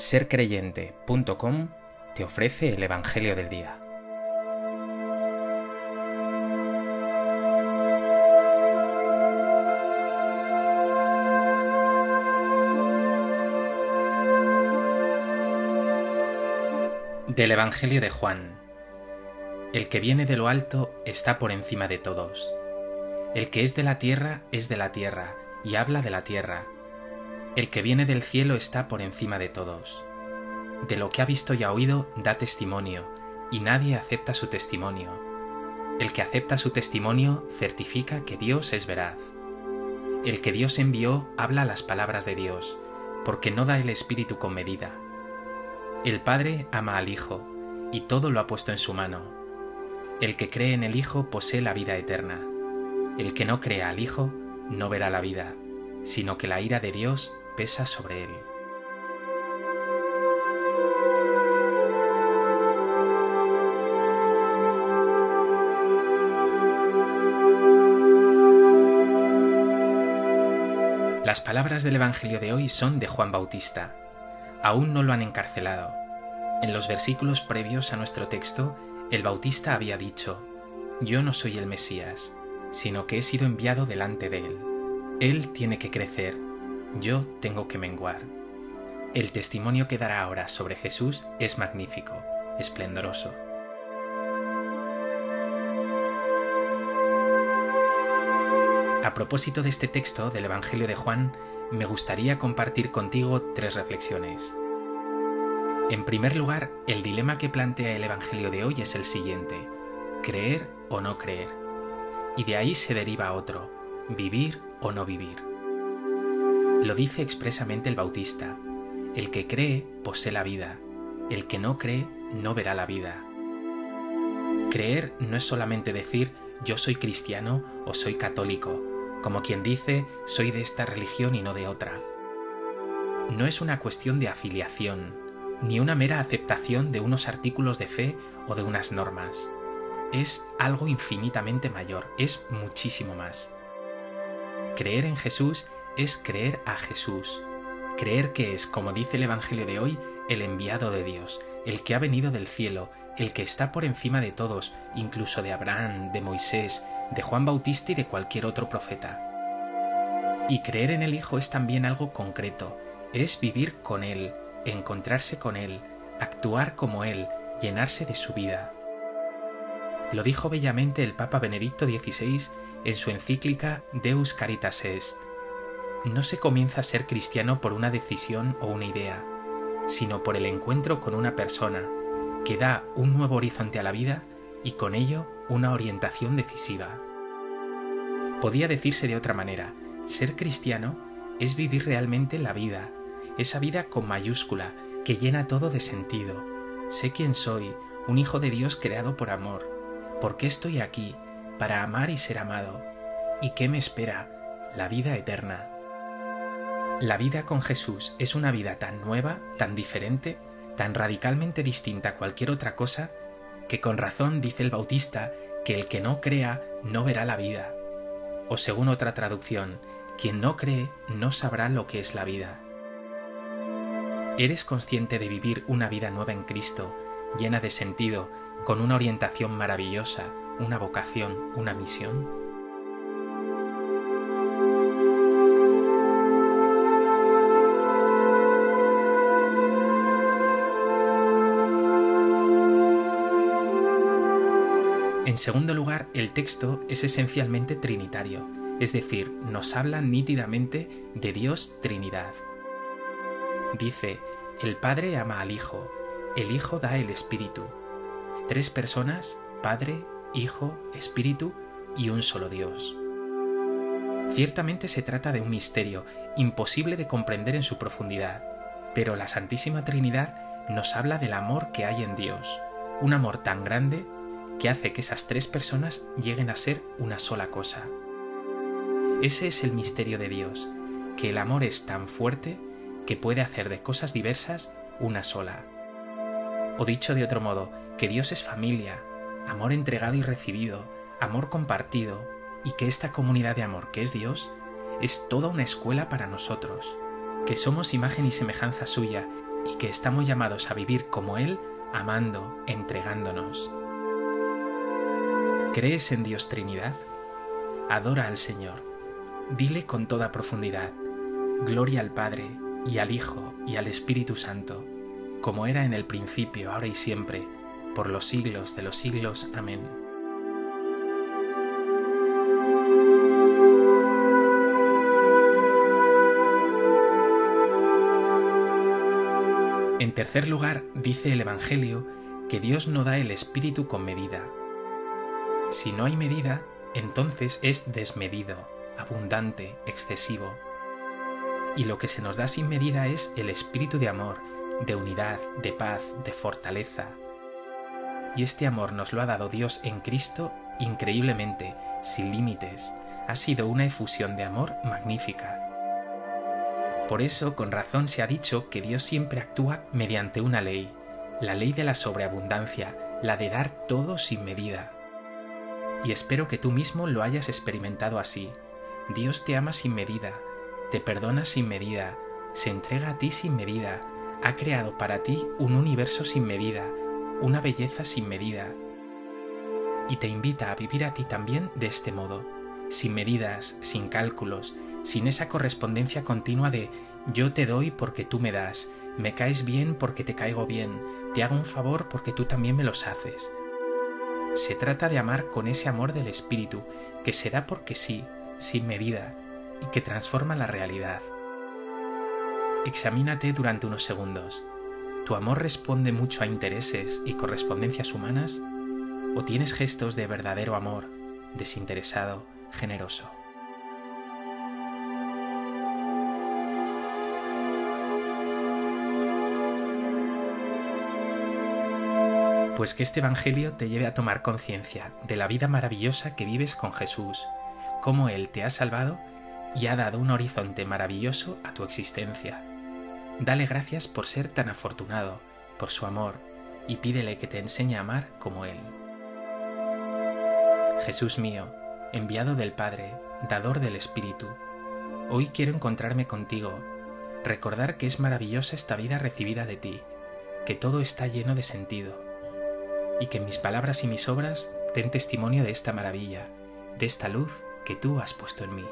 sercreyente.com te ofrece el Evangelio del Día. Del Evangelio de Juan. El que viene de lo alto está por encima de todos. El que es de la tierra es de la tierra y habla de la tierra. El que viene del cielo está por encima de todos. De lo que ha visto y ha oído da testimonio, y nadie acepta su testimonio. El que acepta su testimonio certifica que Dios es veraz. El que Dios envió habla las palabras de Dios, porque no da el Espíritu con medida. El Padre ama al Hijo, y todo lo ha puesto en su mano. El que cree en el Hijo posee la vida eterna. El que no crea al Hijo no verá la vida, sino que la ira de Dios pesa sobre él. Las palabras del Evangelio de hoy son de Juan Bautista. Aún no lo han encarcelado. En los versículos previos a nuestro texto, el Bautista había dicho, Yo no soy el Mesías, sino que he sido enviado delante de él. Él tiene que crecer, yo tengo que menguar. El testimonio que dará ahora sobre Jesús es magnífico, esplendoroso. A propósito de este texto del Evangelio de Juan, me gustaría compartir contigo tres reflexiones. En primer lugar, el dilema que plantea el Evangelio de hoy es el siguiente, creer o no creer. Y de ahí se deriva otro, vivir o no vivir. Lo dice expresamente el Bautista, el que cree posee la vida, el que no cree no verá la vida. Creer no es solamente decir yo soy cristiano o soy católico, como quien dice soy de esta religión y no de otra. No es una cuestión de afiliación, ni una mera aceptación de unos artículos de fe o de unas normas. Es algo infinitamente mayor, es muchísimo más. Creer en Jesús es creer a Jesús. Creer que es, como dice el Evangelio de hoy, el enviado de Dios, el que ha venido del cielo, el que está por encima de todos, incluso de Abraham, de Moisés, de Juan Bautista y de cualquier otro profeta. Y creer en el Hijo es también algo concreto, es vivir con Él, encontrarse con Él, actuar como Él, llenarse de su vida. Lo dijo bellamente el Papa Benedicto XVI en su encíclica Deus Caritas Est. No se comienza a ser cristiano por una decisión o una idea, sino por el encuentro con una persona que da un nuevo horizonte a la vida y con ello una orientación decisiva. Podía decirse de otra manera, ser cristiano es vivir realmente la vida, esa vida con mayúscula que llena todo de sentido. Sé quién soy, un hijo de Dios creado por amor. ¿Por qué estoy aquí? para amar y ser amado. ¿Y qué me espera? La vida eterna. La vida con Jesús es una vida tan nueva, tan diferente, tan radicalmente distinta a cualquier otra cosa, que con razón dice el Bautista que el que no crea no verá la vida. O según otra traducción, quien no cree no sabrá lo que es la vida. ¿Eres consciente de vivir una vida nueva en Cristo, llena de sentido, con una orientación maravillosa, una vocación, una misión? En segundo lugar, el texto es esencialmente trinitario, es decir, nos habla nítidamente de Dios Trinidad. Dice, el Padre ama al Hijo, el Hijo da el Espíritu. Tres personas, Padre, Hijo, Espíritu y un solo Dios. Ciertamente se trata de un misterio imposible de comprender en su profundidad, pero la Santísima Trinidad nos habla del amor que hay en Dios, un amor tan grande que hace que esas tres personas lleguen a ser una sola cosa. Ese es el misterio de Dios, que el amor es tan fuerte que puede hacer de cosas diversas una sola. O dicho de otro modo, que Dios es familia, amor entregado y recibido, amor compartido, y que esta comunidad de amor que es Dios es toda una escuela para nosotros, que somos imagen y semejanza suya y que estamos llamados a vivir como Él, amando, entregándonos. ¿Crees en Dios Trinidad? Adora al Señor. Dile con toda profundidad, Gloria al Padre, y al Hijo, y al Espíritu Santo, como era en el principio, ahora y siempre, por los siglos de los siglos. Amén. En tercer lugar, dice el Evangelio que Dios no da el Espíritu con medida. Si no hay medida, entonces es desmedido, abundante, excesivo. Y lo que se nos da sin medida es el espíritu de amor, de unidad, de paz, de fortaleza. Y este amor nos lo ha dado Dios en Cristo increíblemente, sin límites. Ha sido una efusión de amor magnífica. Por eso, con razón se ha dicho que Dios siempre actúa mediante una ley, la ley de la sobreabundancia, la de dar todo sin medida. Y espero que tú mismo lo hayas experimentado así. Dios te ama sin medida, te perdona sin medida, se entrega a ti sin medida, ha creado para ti un universo sin medida, una belleza sin medida. Y te invita a vivir a ti también de este modo, sin medidas, sin cálculos, sin esa correspondencia continua de yo te doy porque tú me das, me caes bien porque te caigo bien, te hago un favor porque tú también me los haces. Se trata de amar con ese amor del Espíritu, que se da porque sí, sin medida, y que transforma la realidad. Examínate durante unos segundos. ¿Tu amor responde mucho a intereses y correspondencias humanas? ¿O tienes gestos de verdadero amor, desinteresado, generoso? Pues que este Evangelio te lleve a tomar conciencia de la vida maravillosa que vives con Jesús, cómo Él te ha salvado y ha dado un horizonte maravilloso a tu existencia. Dale gracias por ser tan afortunado, por su amor, y pídele que te enseñe a amar como Él. Jesús mío, enviado del Padre, dador del Espíritu, hoy quiero encontrarme contigo, recordar que es maravillosa esta vida recibida de ti, que todo está lleno de sentido, y que mis palabras y mis obras den testimonio de esta maravilla, de esta luz que tú has puesto en mí.